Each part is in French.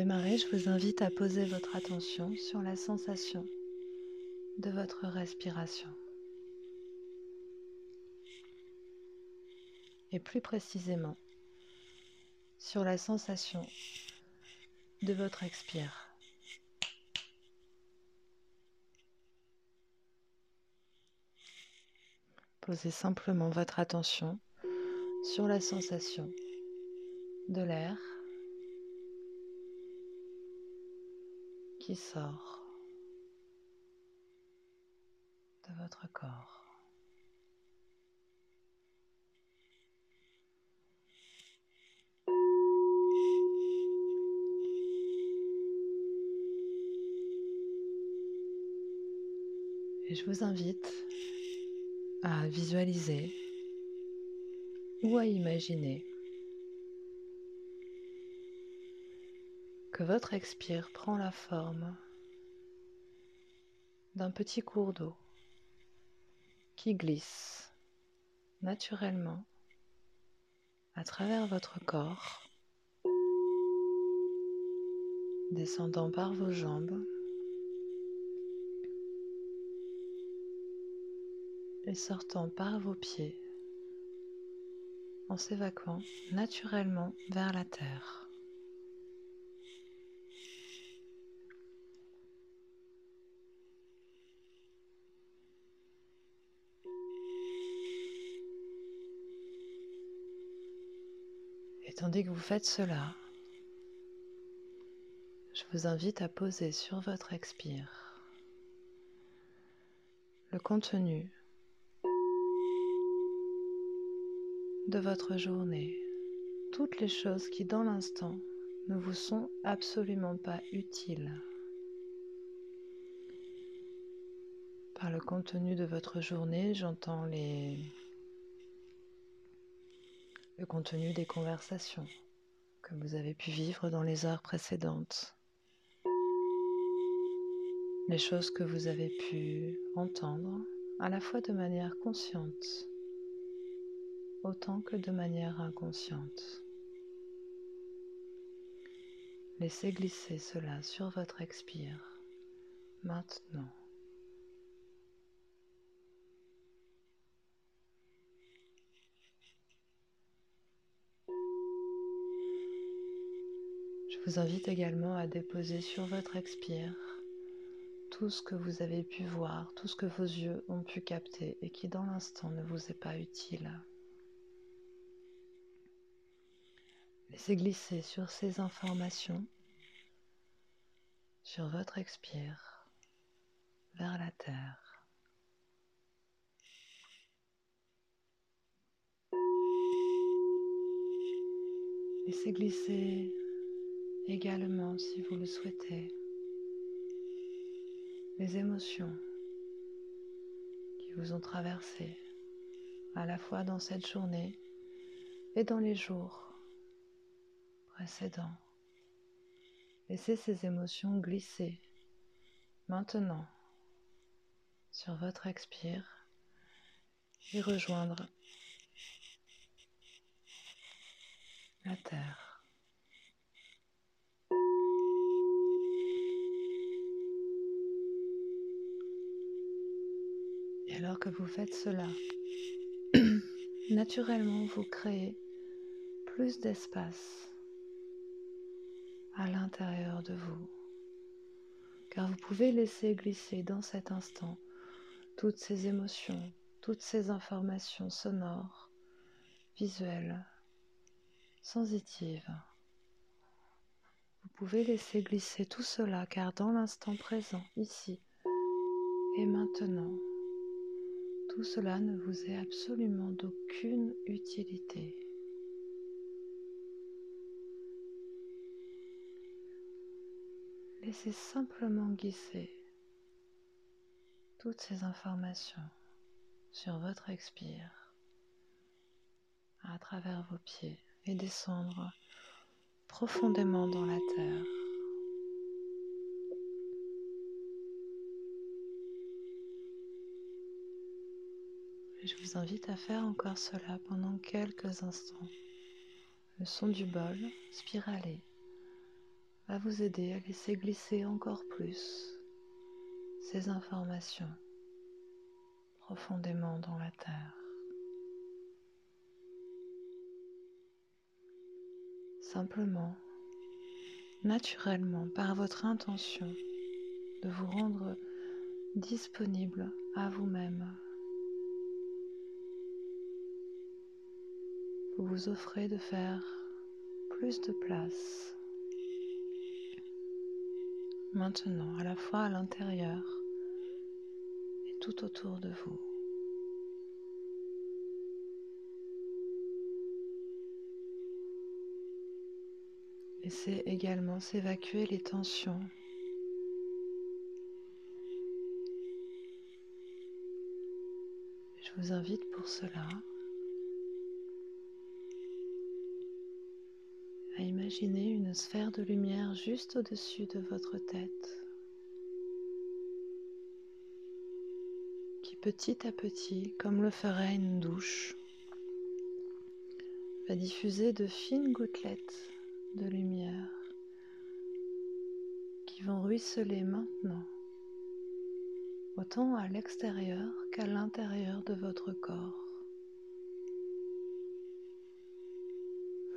Démarrer, je vous invite à poser votre attention sur la sensation de votre respiration. Et plus précisément, sur la sensation de votre expire. Posez simplement votre attention sur la sensation de l'air sort de votre corps. Et je vous invite à visualiser ou à imaginer votre expire prend la forme d'un petit cours d'eau qui glisse naturellement à travers votre corps, descendant par vos jambes et sortant par vos pieds en s'évacuant naturellement vers la terre. Et tandis que vous faites cela, je vous invite à poser sur votre expire le contenu de votre journée, toutes les choses qui dans l'instant ne vous sont absolument pas utiles. Par le contenu de votre journée, j'entends les le contenu des conversations que vous avez pu vivre dans les heures précédentes, les choses que vous avez pu entendre à la fois de manière consciente autant que de manière inconsciente. Laissez glisser cela sur votre expire maintenant. Je vous invite également à déposer sur votre expire tout ce que vous avez pu voir, tout ce que vos yeux ont pu capter et qui dans l'instant ne vous est pas utile. Laissez glisser sur ces informations, sur votre expire, vers la terre. Laissez glisser également, si vous le souhaitez, les émotions qui vous ont traversé à la fois dans cette journée et dans les jours précédent. Laissez ces émotions glisser maintenant sur votre expire et rejoindre la terre. Alors que vous faites cela, naturellement vous créez plus d'espace à l'intérieur de vous. Car vous pouvez laisser glisser dans cet instant toutes ces émotions, toutes ces informations sonores, visuelles, sensitives. Vous pouvez laisser glisser tout cela car dans l'instant présent, ici et maintenant, tout cela ne vous est absolument d'aucune utilité. Laissez simplement glisser toutes ces informations sur votre expire à travers vos pieds et descendre profondément dans la terre. Je vous invite à faire encore cela pendant quelques instants. Le son du bol spiralé va vous aider à laisser glisser encore plus ces informations profondément dans la terre. Simplement, naturellement, par votre intention de vous rendre disponible à vous-même. Vous vous offrez de faire plus de place maintenant, à la fois à l'intérieur et tout autour de vous. Laissez également s'évacuer les tensions. Je vous invite pour cela à imaginer une sphère de lumière juste au-dessus de votre tête qui petit à petit, comme le ferait une douche, va diffuser de fines gouttelettes de lumière qui vont ruisseler maintenant autant à l'extérieur qu'à l'intérieur de votre corps.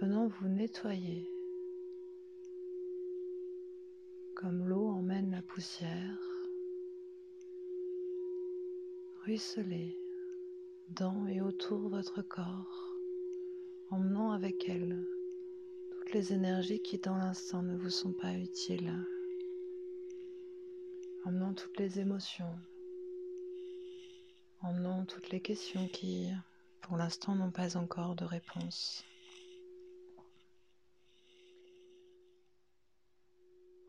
Venant vous nettoyer comme l'eau emmène la poussière, ruisseler dans et autour votre corps, emmenant avec elle toutes les énergies qui dans l'instant ne vous sont pas utiles, emmenant toutes les émotions, emmenant toutes les questions qui pour l'instant n'ont pas encore de réponse.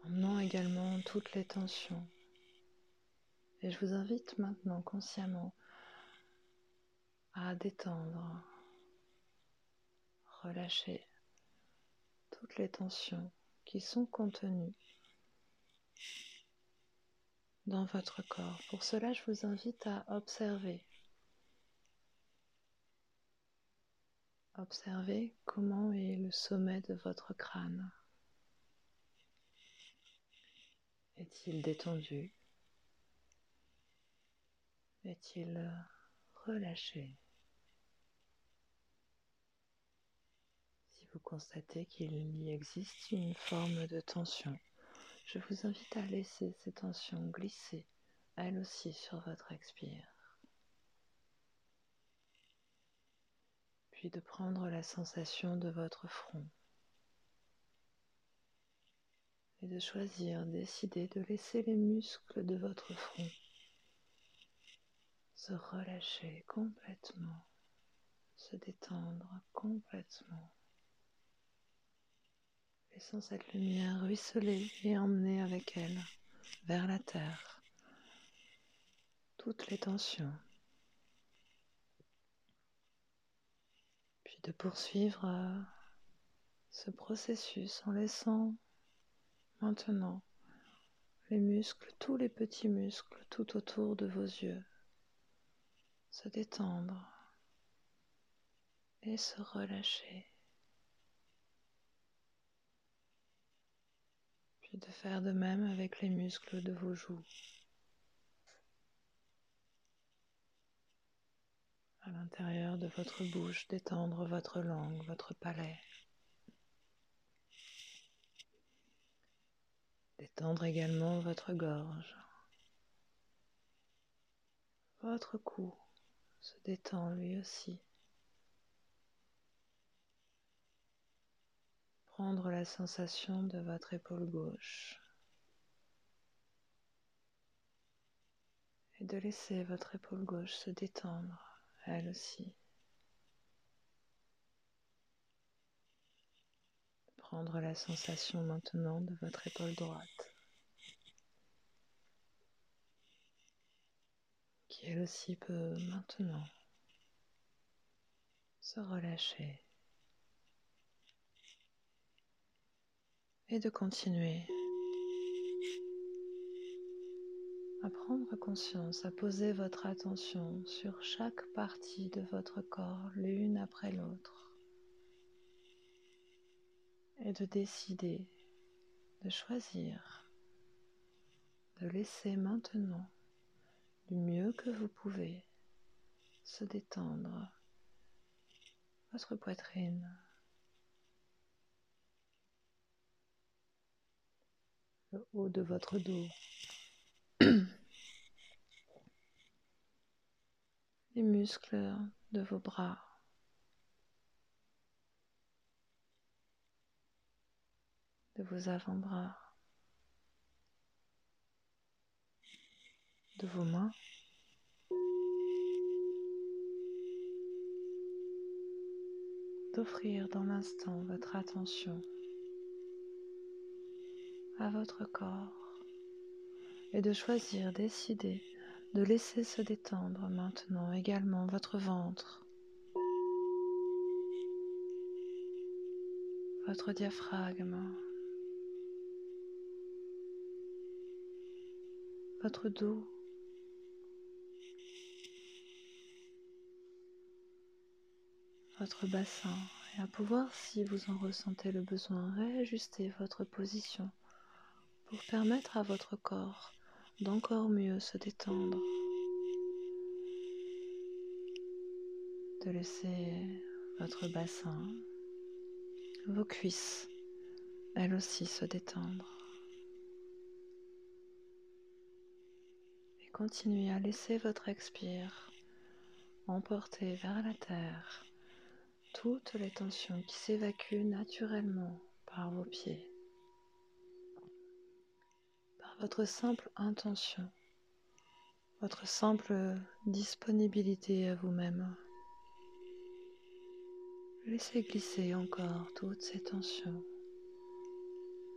Emmenant également toutes les tensions. Et je vous invite maintenant consciemment à détendre, relâcher toutes les tensions qui sont contenues dans votre corps. Pour cela, je vous invite à observer. Observez comment est le sommet de votre crâne. Est-il détendu? Est-il relâché? Si vous constatez qu'il y existe une forme de tension, je vous invite à laisser ces tensions glisser, elles aussi, sur votre expire. Puis de prendre la sensation de votre front et de choisir, décider de laisser les muscles de votre front se relâcher complètement, se détendre complètement, laissant cette lumière ruisseler et emmener avec elle vers la terre toutes les tensions. Puis de poursuivre euh, ce processus en laissant Maintenant, les muscles, tous les petits muscles tout autour de vos yeux, se détendre et se relâcher. Puis de faire de même avec les muscles de vos joues. À l'intérieur de votre bouche, détendre votre langue, votre palais. Détendre également votre gorge. Votre cou se détend lui aussi. Prendre la sensation de votre épaule gauche. Et de laisser votre épaule gauche se détendre, elle aussi. Prendre la sensation maintenant de votre épaule droite, qui elle aussi peut maintenant se relâcher et de continuer à prendre conscience, à poser votre attention sur chaque partie de votre corps l'une après l'autre et de décider de choisir de laisser maintenant du mieux que vous pouvez se détendre votre poitrine, le haut de votre dos, les muscles de vos bras. De vos avant-bras, de vos mains. d'offrir dans l'instant votre attention à votre corps et de choisir, décider de laisser se détendre maintenant également votre ventre, votre diaphragme, votre dos, votre bassin et à pouvoir, si vous en ressentez le besoin, réajuster votre position pour permettre à votre corps d'encore mieux se détendre, de laisser votre bassin, vos cuisses, elles aussi se détendre. Et continuez à laisser votre expire emporter vers la terre toutes les tensions qui s'évacuent naturellement par vos pieds votre simple intention, votre simple disponibilité à vous-même. Laissez glisser encore toutes ces tensions,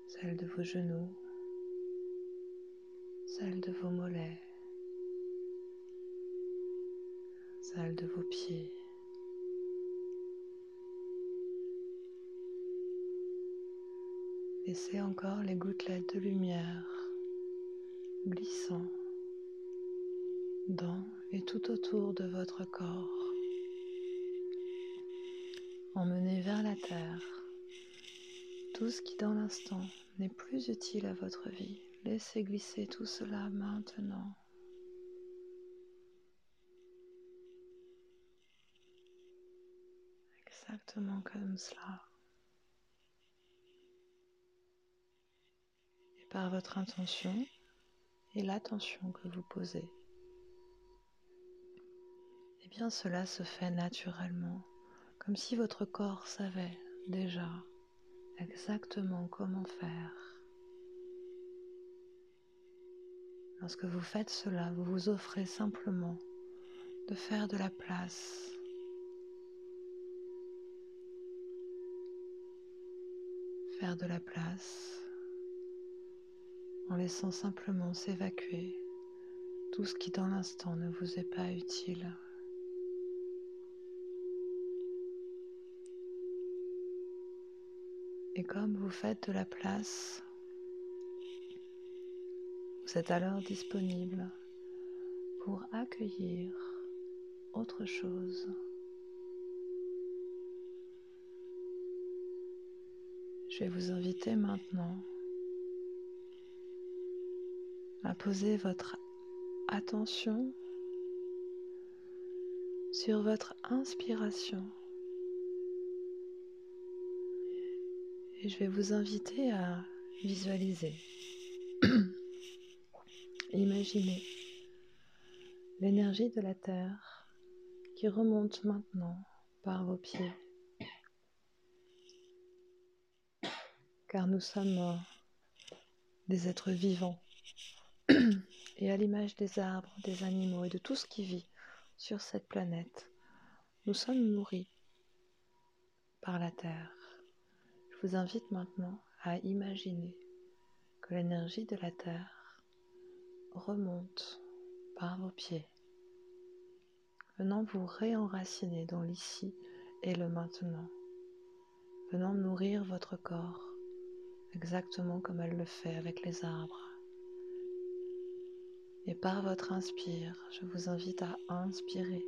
celles de vos genoux, celles de vos mollets, de vos pieds. Laissez encore les gouttelettes de lumière glissant dans et tout autour de votre corps. Emmenez vers la terre tout ce qui dans l'instant n'est plus utile à votre vie. Laissez glisser tout cela maintenant. Comme cela. Et par votre intention, et l'attention que vous posez, eh bien cela se fait naturellement, comme si votre corps savait déjà exactement comment faire. Lorsque vous faites cela, vous vous offrez simplement de faire de la place. Faire de la place en laissant simplement s'évacuer tout ce qui dans l'instant ne vous est pas utile. Et comme vous faites de la place, vous êtes alors disponible pour accueillir autre chose. Je vais vous inviter maintenant à poser votre attention sur votre inspiration. Et je vais vous inviter à visualiser, imaginer l'énergie de la Terre qui remonte maintenant par vos pieds. Car nous sommes des êtres vivants et à l'image des arbres, des animaux et de tout ce qui vit sur cette planète, nous sommes nourris par la Terre. Je vous invite maintenant à imaginer que l'énergie de la Terre remonte par vos pieds, venant vous réenraciner dans l'ici et le maintenant, venant nourrir votre corps exactement comme elle le fait avec les arbres et par votre inspire, je vous invite à inspirer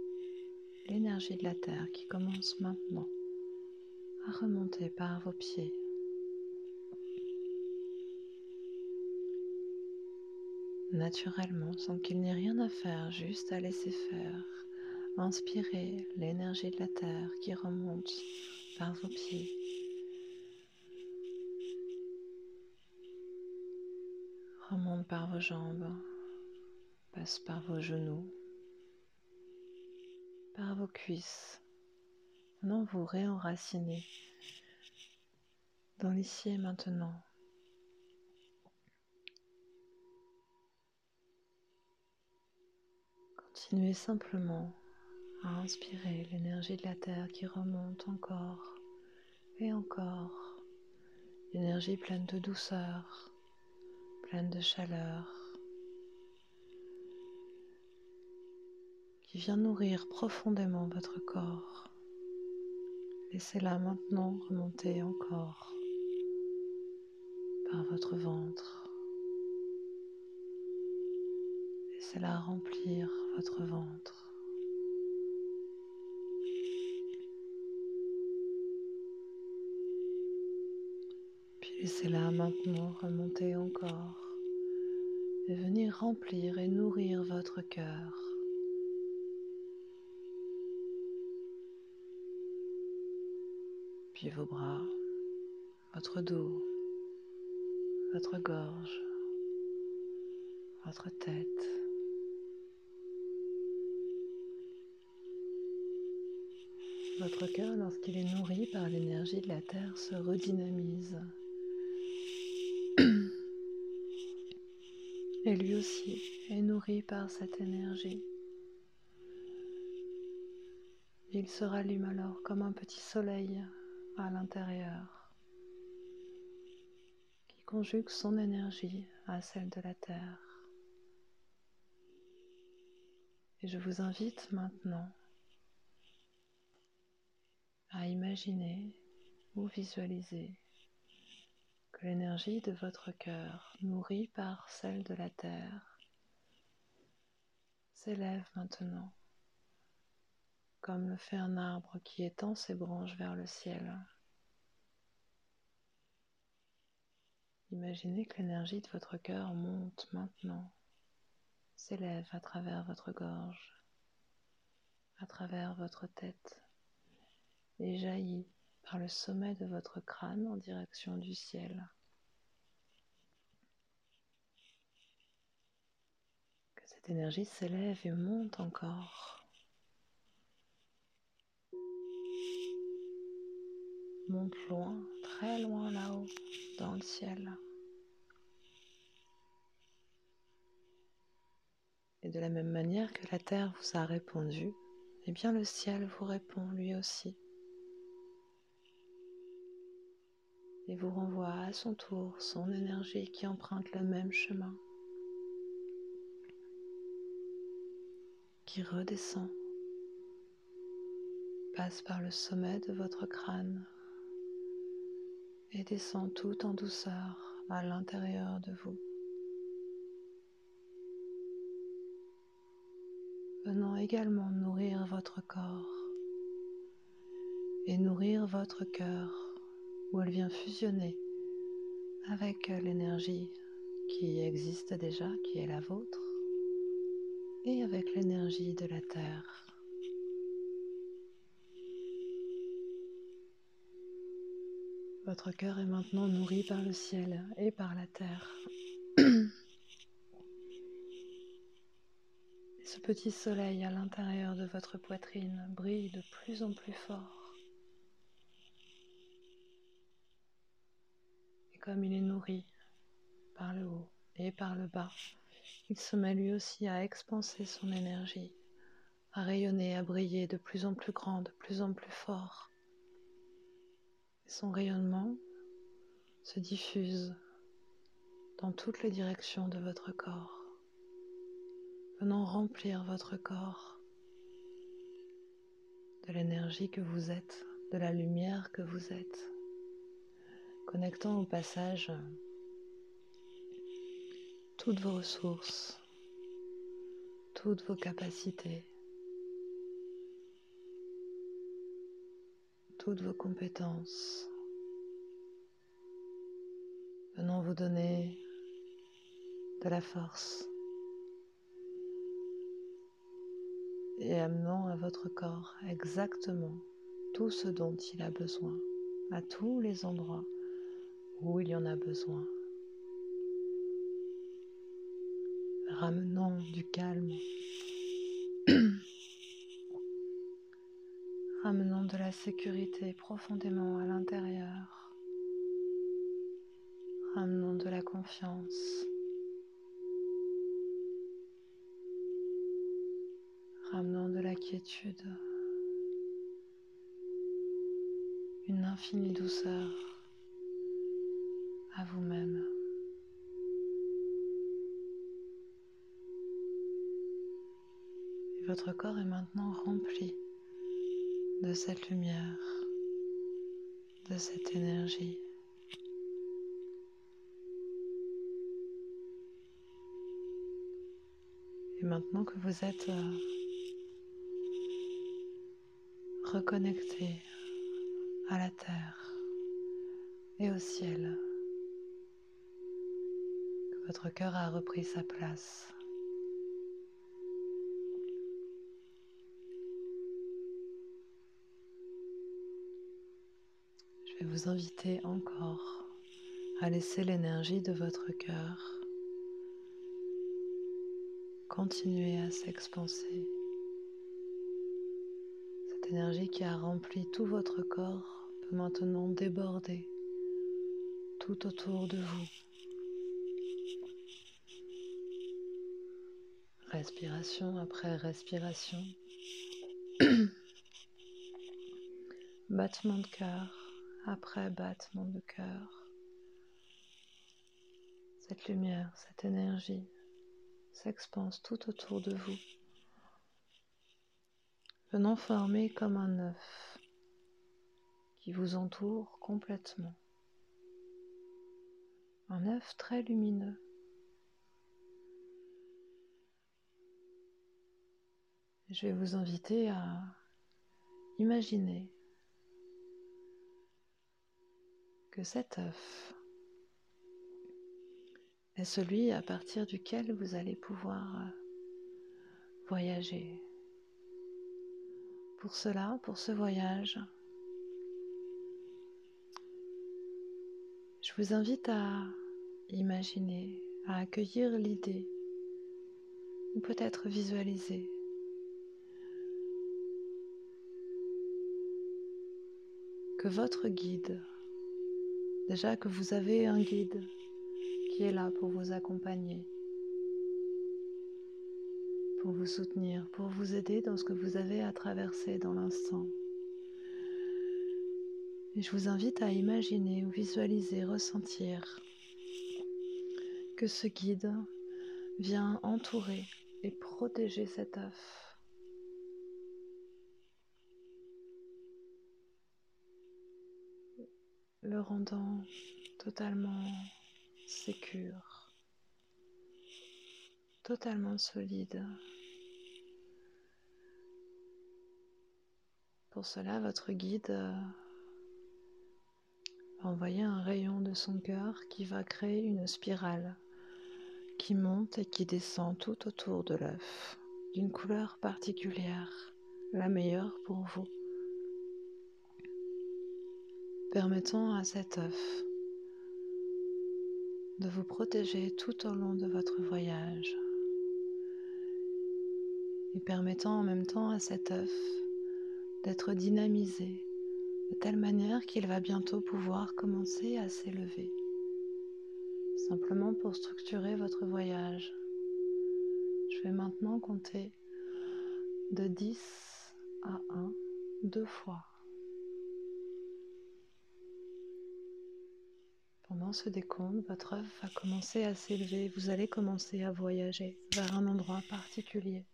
l'énergie de la Terre qui commence maintenant à remonter par vos pieds, naturellement, sans qu'il n'ait rien à faire, juste à laisser faire. Inspirez l'énergie de la terre qui remonte par vos pieds. Remonte par vos jambes, passe par vos genoux, par vos cuisses. Maintenant, vous réenracinez dans l'ici et maintenant. Continuez simplement à inspirer l'énergie de la Terre qui remonte encore et encore. Énergie pleine de douceur, pleine de chaleur, qui vient nourrir profondément votre corps. Laissez-la maintenant remonter encore par votre ventre. Laissez-la remplir votre ventre. Laissez-la maintenant remonter encore et venir remplir et nourrir votre cœur. Puis vos bras, votre dos, votre gorge, votre tête. Votre cœur, lorsqu'il est nourri par l'énergie de la Terre, se redynamise. Et lui aussi est nourri par cette énergie. Il se rallume alors comme un petit soleil à l'intérieur qui conjugue son énergie à celle de la Terre. Et je vous invite maintenant à imaginer ou visualiser l'énergie de votre cœur, nourrie par celle de la terre, s'élève maintenant, comme le fait un arbre qui étend ses branches vers le ciel. Imaginez que l'énergie de votre cœur monte maintenant, s'élève à travers votre gorge, à travers votre tête et jaillit le sommet de votre crâne en direction du ciel. Que cette énergie s'élève et monte encore. Monte loin, très loin là-haut, dans le ciel. Et de la même manière que la Terre vous a répondu, eh bien le ciel vous répond lui aussi. Et vous renvoie à son tour son énergie qui emprunte le même chemin, qui redescend, passe par le sommet de votre crâne et descend tout en douceur à l'intérieur de vous. venant également nourrir votre corps et nourrir votre cœur où elle vient fusionner avec l'énergie qui existe déjà, qui est la vôtre, et avec l'énergie de la Terre. Votre cœur est maintenant nourri par le ciel et par la terre. Ce petit soleil à l'intérieur de votre poitrine brille de plus en plus fort. Il est nourri par le haut et par le bas, il se met lui aussi à expanser son énergie, à rayonner, à briller de plus en plus grand, de plus en plus fort. Son rayonnement se diffuse dans toutes les directions de votre corps, venant remplir votre corps de l'énergie que vous êtes, de la lumière que vous êtes connectant au passage euh, toutes vos ressources, toutes vos capacités, toutes vos compétences, venant vous donner de la force et amenant à votre corps exactement tout ce dont il a besoin à tous les endroits où il y en a besoin. Ramenant du calme, ramenant de la sécurité profondément à l'intérieur, ramenant de la confiance. ramenant de la quiétude, une infinie douceur à vous-même. Votre corps est maintenant rempli de cette lumière, de cette énergie. Et maintenant que vous êtes euh, reconnecté à la terre et au ciel. Votre cœur a repris sa place. Je vais vous inviter encore à laisser l'énergie de votre cœur continuer à s'expanser énergie qui a rempli tout votre corps peut maintenant déborder tout autour de vous. Respiration après respiration. battement de cœur après battement de cœur. Cette lumière, cette énergie s'expanse tout autour de vous venant former comme un œuf qui vous entoure complètement. Un œuf très lumineux. Je vais vous inviter à imaginer que cet œuf est celui à partir duquel vous allez pouvoir voyager, pour cela, pour ce voyage, je vous invite à imaginer, à accueillir l'idée, ou peut-être visualiser que votre guide, déjà que vous avez un guide qui est là pour vous accompagner, pour vous soutenir, pour vous aider dans ce que vous avez à traverser dans l'instant. Et je vous invite à imaginer ou visualiser, ressentir que ce guide vient entourer et protéger cet œuf. Le rendant totalement sécure, totalement solide. Pour cela, votre guide euh, va envoyer un rayon de son cœur qui va créer une spirale qui monte et qui descend tout autour de l'œuf, d'une couleur particulière, la meilleure pour vous, permettant à cet œuf de vous protéger tout au long de votre voyage et permettant en même temps à cet œuf d'être dynamisé de telle manière qu'il va bientôt pouvoir commencer à s'élever. Simplement pour structurer votre voyage. Je vais maintenant compter de 10 à 1 deux fois. Pendant ce décompte, votre œuf va commencer à s'élever. Vous allez commencer à voyager vers un endroit particulier.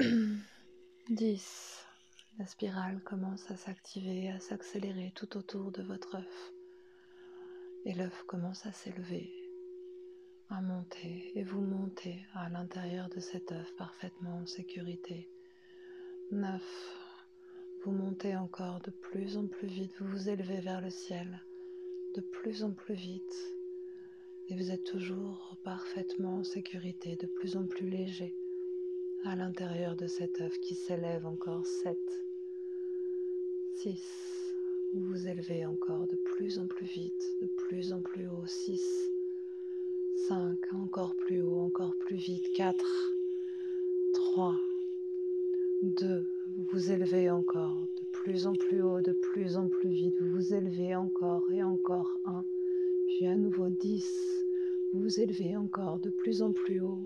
10. La spirale commence à s'activer, à s'accélérer tout autour de votre œuf. Et l'œuf commence à s'élever, à monter, et vous montez à l'intérieur de cet œuf parfaitement en sécurité. 9. Vous montez encore de plus en plus vite, vous vous élevez vers le ciel de plus en plus vite. Et vous êtes toujours parfaitement en sécurité, de plus en plus léger à l'intérieur de cet œuf qui s'élève encore 7, 6. Vous vous élevez encore de plus en plus vite, de plus en plus haut. 6, 5, encore plus haut, encore plus vite. 4, 3, 2. Vous vous élevez encore de plus en plus haut, de plus en plus vite. Vous vous élevez encore et encore. 1, puis à nouveau 10. Vous vous élevez encore de plus en plus haut,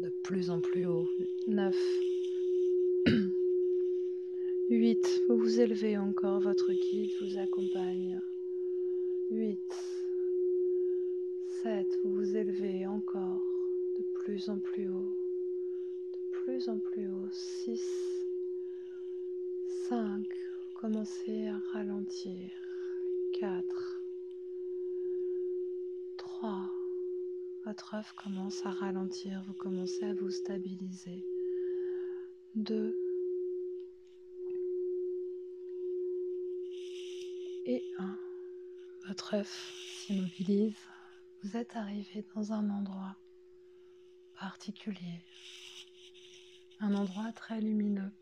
de plus en plus haut. 9, 8. Vous vous élevez encore, votre guide vous accompagne. 8. 7. Vous vous élevez encore de plus en plus haut, plus en plus haut. 6. 5. Vous commencez à ralentir. 4. 3. Votre œuf commence à ralentir, vous commencez à vous stabiliser. 2. Et 1. Votre œuf s'immobilise. Vous êtes arrivé dans un endroit particulier. Un endroit très lumineux.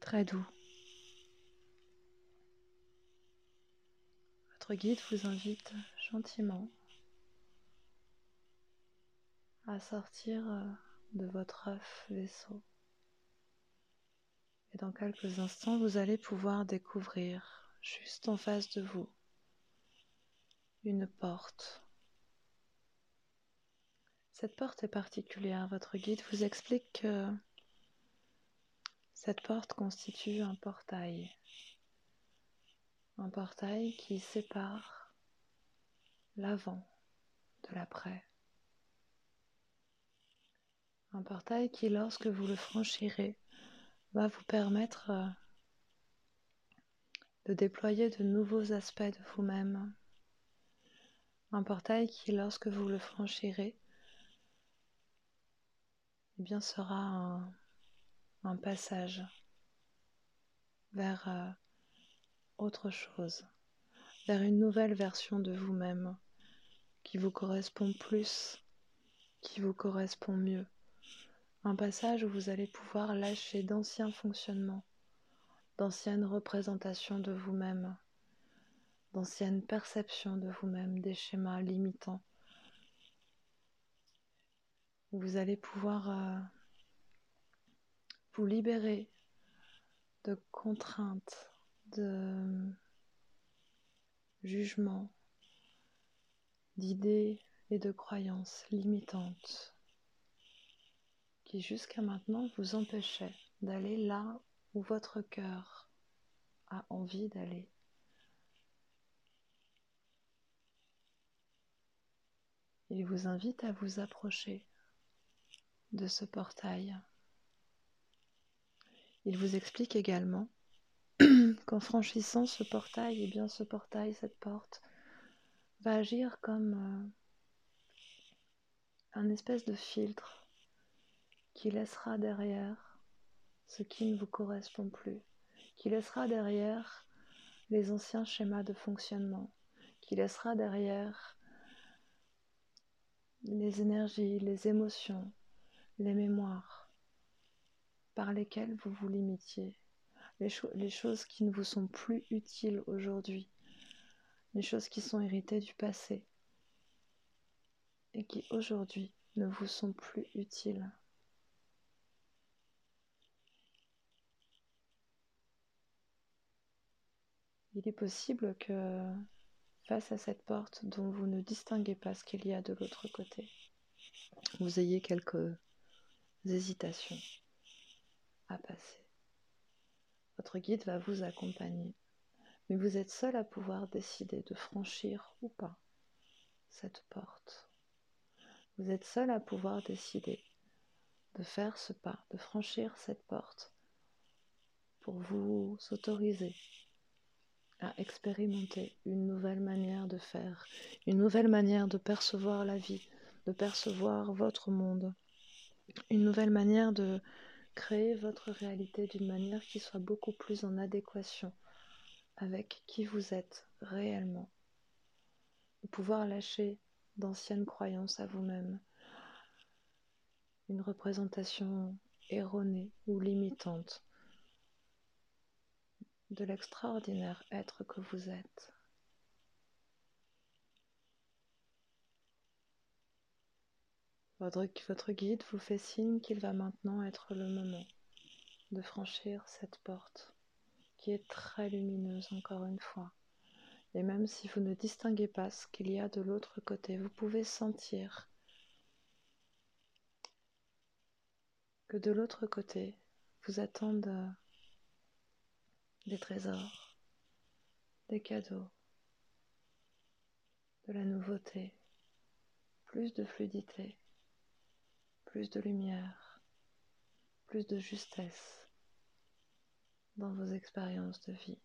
très doux. Votre guide vous invite gentiment à sortir euh, de votre vaisseau. Et dans quelques instants, vous allez pouvoir découvrir juste en face de vous une porte. Cette porte est particulière. Votre guide vous explique que cette porte constitue un portail. Un portail qui sépare l'avant de l'après. Un portail qui, lorsque vous le franchirez, va vous permettre euh, de déployer de nouveaux aspects de vous-même. Un portail qui, lorsque vous le franchirez, eh bien, sera un, passage vers euh, autre chose, vers une nouvelle version de vous-même qui vous correspond plus, qui vous correspond mieux. Un passage où vous allez pouvoir lâcher d'anciens fonctionnements, d'anciennes représentations de vous-même, d'anciennes perceptions de vous-même, des schémas limitants. Vous allez pouvoir euh, vous libérer de contraintes, de jugements, d'idées et de croyances limitantes qui jusqu'à maintenant vous empêchait d'aller là où votre cœur a envie d'aller. Il vous invite à vous approcher de ce portail. Il vous explique également qu'en franchissant ce portail, et eh bien ce portail, cette porte, va agir comme euh, un espèce de filtre qui laissera derrière ce qui ne vous correspond plus, qui laissera derrière les anciens schémas de fonctionnement, qui laissera derrière les énergies, les émotions, les mémoires par lesquelles vous vous limitiez, les, choses qui ne vous sont plus utiles aujourd'hui, les choses qui sont héritées du passé. Et qui aujourd'hui ne vous sont plus utiles. Il est possible que face à cette porte dont vous ne distinguez pas ce qu'il y a de l'autre côté, vous ayez quelques hésitations à passer. Votre guide va vous accompagner, mais vous êtes seul à pouvoir décider de franchir ou pas cette porte. Vous êtes seul à pouvoir décider de faire ce pas, de franchir cette porte pour vous autoriser à expérimenter une nouvelle manière de faire, une nouvelle manière de percevoir la vie, de percevoir votre monde, une nouvelle manière de créer votre réalité d'une manière qui soit beaucoup plus en adéquation avec qui vous êtes réellement, pouvoir lâcher d'anciennes croyances à vous-même, une représentation erronée ou limitante de l'extraordinaire être que vous êtes. Votre, guide vous fait signe qu'il va maintenant être le moment de franchir cette porte qui est très lumineuse encore une fois. Et même si vous ne distinguez pas ce qu'il y a de l'autre côté, vous pouvez sentir que de l'autre côté vous attendent des trésors, des cadeaux, de la nouveauté, plus de fluidité, plus de lumière, plus de justesse dans vos expériences de vie.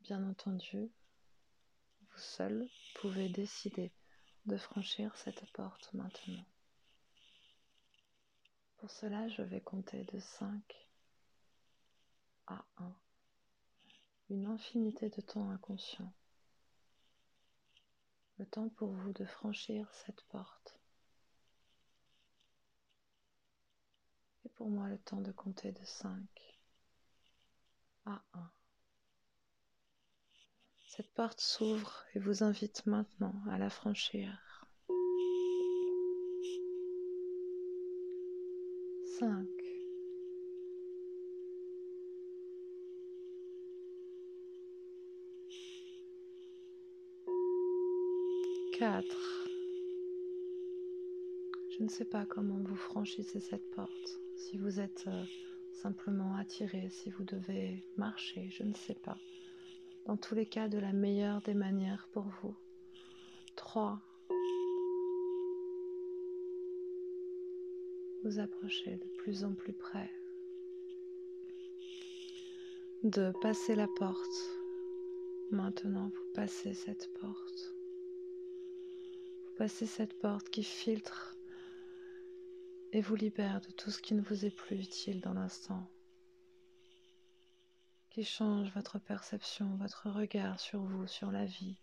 Bien entendu, vous seul pouvez décider de franchir cette porte maintenant. Pour cela, je vais compter de 5 à 1, une infinité de temps inconscient. Le temps pour vous de franchir cette porte. Et pour moi, le temps de compter de 5 à 1. Cette porte s'ouvre et vous invite maintenant à la franchir. 5 4 Je ne sais pas comment vous franchissez cette porte, si vous êtes euh, simplement attiré, si vous devez marcher, je ne sais pas. Dans tous les cas, de la meilleure des manières pour vous. 3 vous approchez de plus en plus près de passer la porte. Maintenant, vous passez cette porte. Passez cette porte qui filtre et vous libère de tout ce qui ne vous est plus utile dans l'instant, qui change votre perception, votre regard sur vous, sur la vie,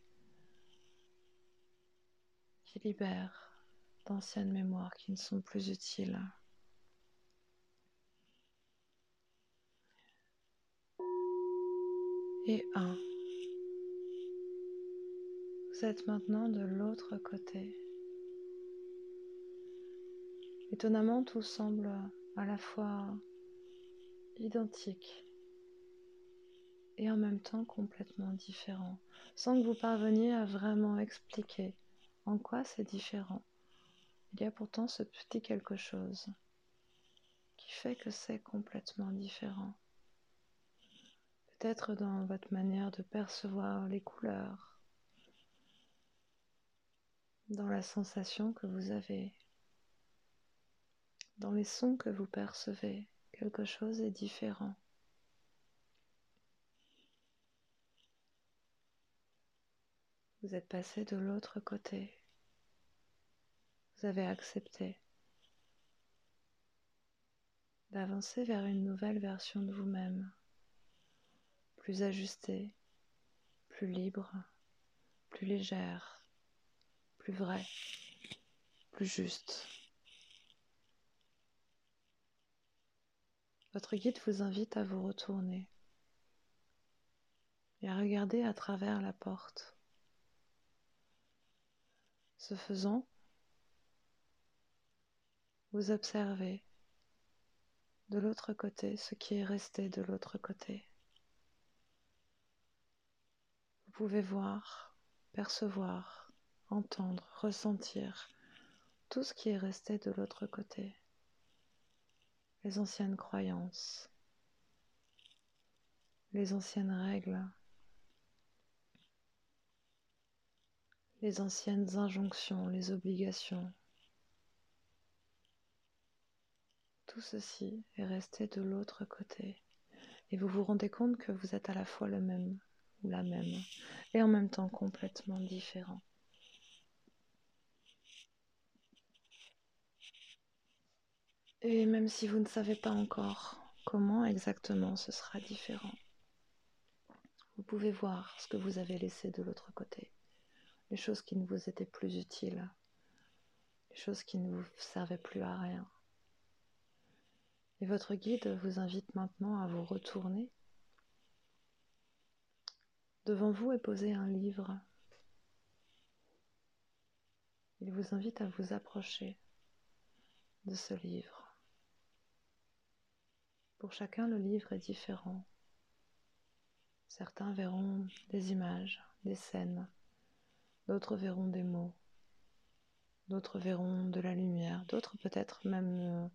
qui libère d'anciennes mémoires qui ne sont plus utiles. Et un. Êtes maintenant de l'autre côté. Étonnamment, tout semble à la fois identique et en même temps complètement différent, sans que vous parveniez à vraiment expliquer en quoi c'est différent. Il y a pourtant ce petit quelque chose qui fait que c'est complètement différent. Peut-être dans votre manière de percevoir les couleurs, dans la sensation que vous avez, dans les sons que vous percevez, quelque chose est différent. Vous êtes passé de l'autre côté vous avez accepté d'avancer vers une nouvelle version de vous-même, plus ajustée, plus libre, plus légère, plus vraie, plus juste. Votre guide vous invite à vous retourner et à regarder à travers la porte. Ce faisant, vous observez de l'autre côté ce qui est resté de l'autre côté. Vous pouvez voir, percevoir, entendre, ressentir tout ce qui est resté de l'autre côté. Les anciennes croyances, les anciennes règles, les anciennes injonctions, les obligations, tout ceci est resté de l'autre côté. Et vous vous rendez compte que vous êtes à la fois le même ou la même, et en même temps complètement différent. Et même si vous ne savez pas encore comment exactement ce sera différent. Vous pouvez voir ce que vous avez laissé de l'autre côté, les choses qui ne vous étaient plus utiles, les choses qui ne vous servaient plus à rien. Et votre guide vous invite maintenant à vous retourner. Devant vous est posé un livre. Il vous invite à vous approcher de ce livre. Pour chacun, le livre est différent. Certains verront des images, des scènes, d'autres verront des mots, d'autres verront de la lumière, d'autres peut-être même ne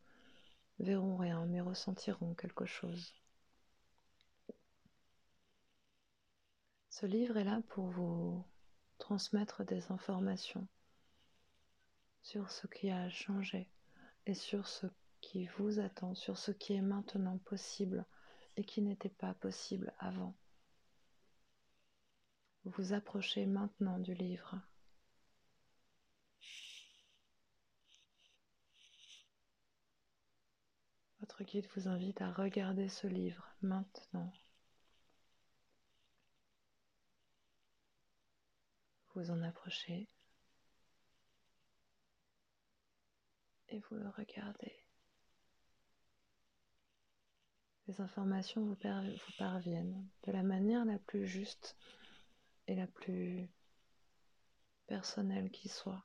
verront rien mais ressentiront quelque chose. Ce livre est là pour vous transmettre des informations sur ce qui a changé et sur ce qui vous attend, sur ce qui est maintenant possible et qui n'était pas possible avant. Vous approchez maintenant du livre. Votre guide vous invite à regarder ce livre maintenant. Vous en approchez et vous le regardez. Les informations vous, parviennent de la manière la plus juste et la plus personnelle qui soit.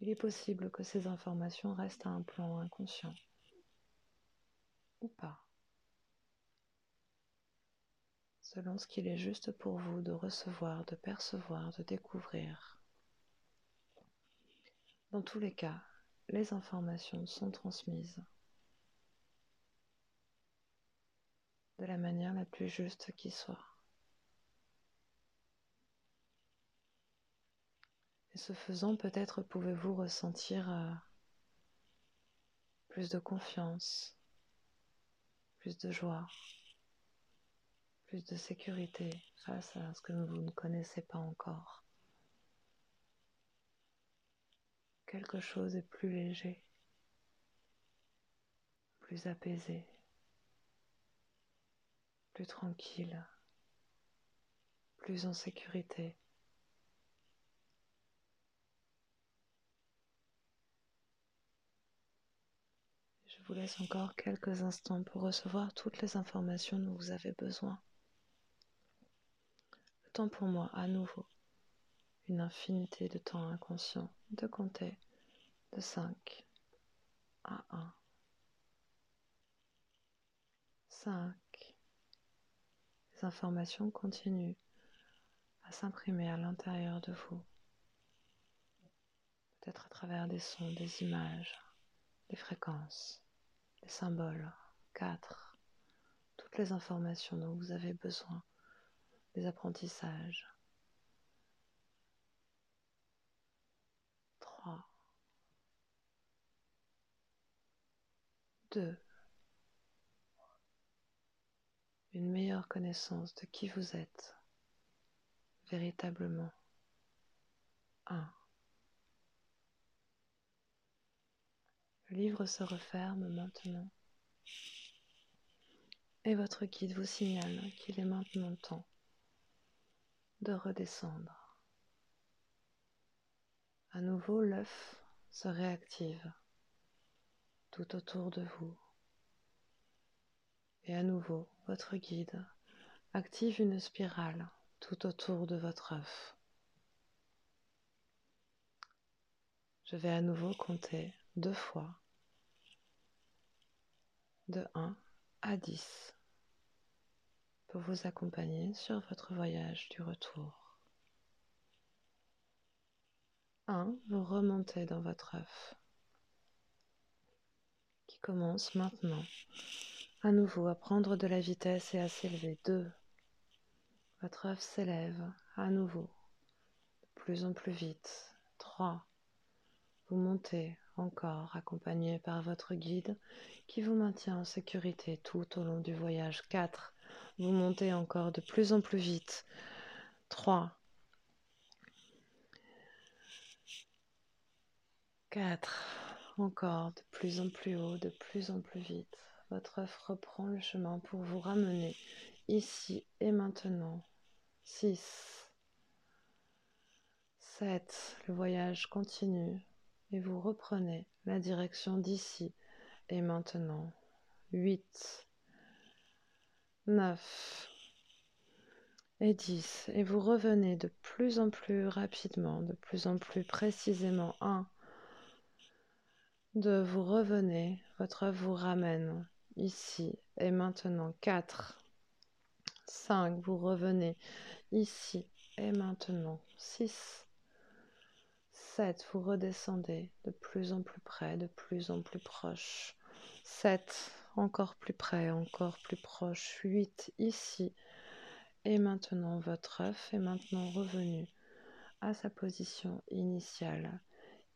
Il est possible que ces informations restent à un plan inconscient ou pas, selon ce qu'il est juste pour vous de recevoir, de percevoir, de découvrir. Dans tous les cas, les informations sont transmises de la manière la plus juste qui soit. ce faisant, peut-être pouvez-vous ressentir euh, plus de confiance, plus de joie, plus de sécurité face à ce que vous ne connaissez pas encore. Quelque chose est plus léger, plus apaisé, plus tranquille, plus en sécurité. vous laisse encore quelques instants pour recevoir toutes les informations dont vous avez besoin. Le temps pour moi, à nouveau, une infinité de temps inconscient, de compter de 5 à 1. 5. Informations continuent à s'imprimer à l'intérieur de vous, peut-être à travers des sons, des images, des fréquences les symboles. 4. Toutes les informations dont vous avez besoin, les apprentissages. 3. 2. Une meilleure connaissance de qui vous êtes véritablement. 1. Le livre se referme maintenant. Et votre guide vous signale qu'il est maintenant temps de redescendre. À nouveau, l'œuf se réactive tout autour de vous. Et à nouveau, votre guide active une spirale tout autour de votre œuf. Je vais à nouveau compter deux fois de 1 à 10 pour vous accompagner sur votre voyage du retour. 1. Vous remontez dans votre œuf qui commence maintenant à nouveau à prendre de la vitesse et à s'élever. 2. Votre œuf s'élève à nouveau de plus en plus vite. 3. Vous montez encore accompagné par votre guide qui vous maintient en sécurité tout au long du voyage. 4. Vous montez encore de plus en plus vite. 3. 4. Encore de plus en plus haut, de plus en plus vite. Votre œuf reprend le chemin pour vous ramener ici et maintenant. 6, 7, le voyage continue et vous reprenez la direction d'ici et maintenant. 8, 9 et 10. Et vous revenez de plus en plus rapidement, de plus en plus précisément. 1, 2, vous revenez, votre œuf vous ramène ici et maintenant. 4, 5, vous revenez ici et maintenant. 6, 7, vous redescendez de plus en plus près, de plus en plus proche. 7, encore plus près, encore plus proche. 8, ici. Et maintenant, votre œuf est maintenant revenu à sa position initiale.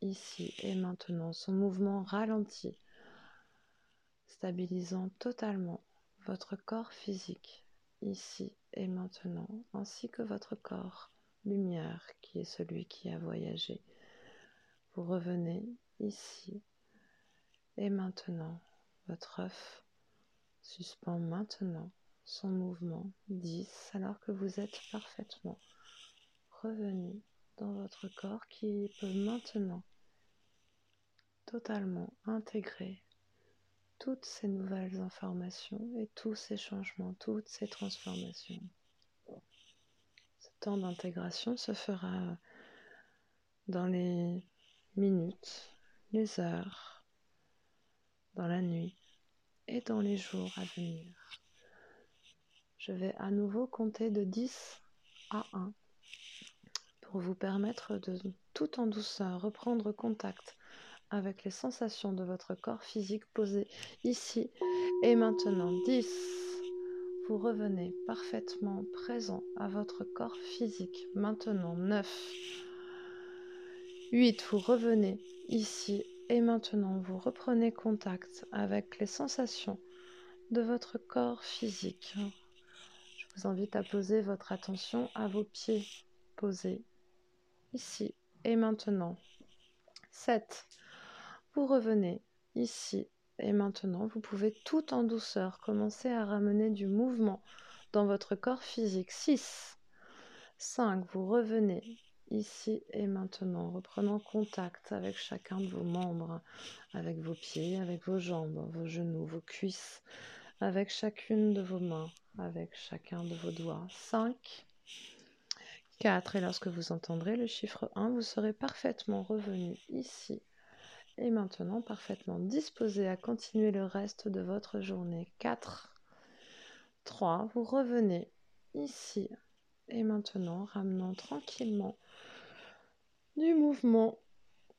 Ici et maintenant, son mouvement ralentit, stabilisant totalement votre corps physique ici et maintenant, ainsi que votre corps lumière qui est celui qui a voyagé. Vous revenez ici et maintenant. Votre œuf suspend maintenant son mouvement 10 alors que vous êtes parfaitement revenu dans votre corps qui peut maintenant totalement intégrer toutes ces nouvelles informations et tous ces changements, toutes ces transformations. Ce temps d'intégration se fera dans les minutes, les heures, dans la nuit et dans les jours à venir. Je vais à nouveau compter de 10 à 1 pour vous permettre de tout en douceur reprendre contact avec les sensations de votre corps physique posé ici et maintenant. 10. Vous revenez parfaitement présent à votre corps physique. Maintenant 9. 8. Vous revenez ici et maintenant vous reprenez contact avec les sensations de votre corps physique. Je vous invite à poser votre attention à vos pieds posés ici et maintenant. 7. Vous revenez ici et maintenant. Vous pouvez tout en douceur commencer à ramener du mouvement dans votre corps physique. 6. 5. Vous revenez ici et maintenant, reprenant contact avec chacun de vos membres, avec vos pieds, avec vos jambes, vos genoux, vos cuisses, avec chacune de vos mains, avec chacun de vos doigts. 5. 4. Et lorsque vous entendrez le chiffre 1, vous serez parfaitement revenu ici et maintenant parfaitement disposé à continuer le reste de votre journée. 4, 3, vous revenez ici et maintenant ramenant tranquillement du mouvement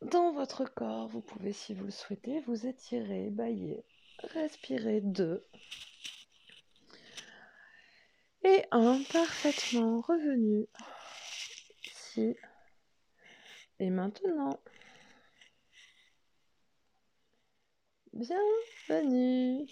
dans votre corps. Vous pouvez, si vous le souhaitez, vous étirer, bailler, respirer 2 et 1 parfaitement revenu ici et maintenant. Bienvenue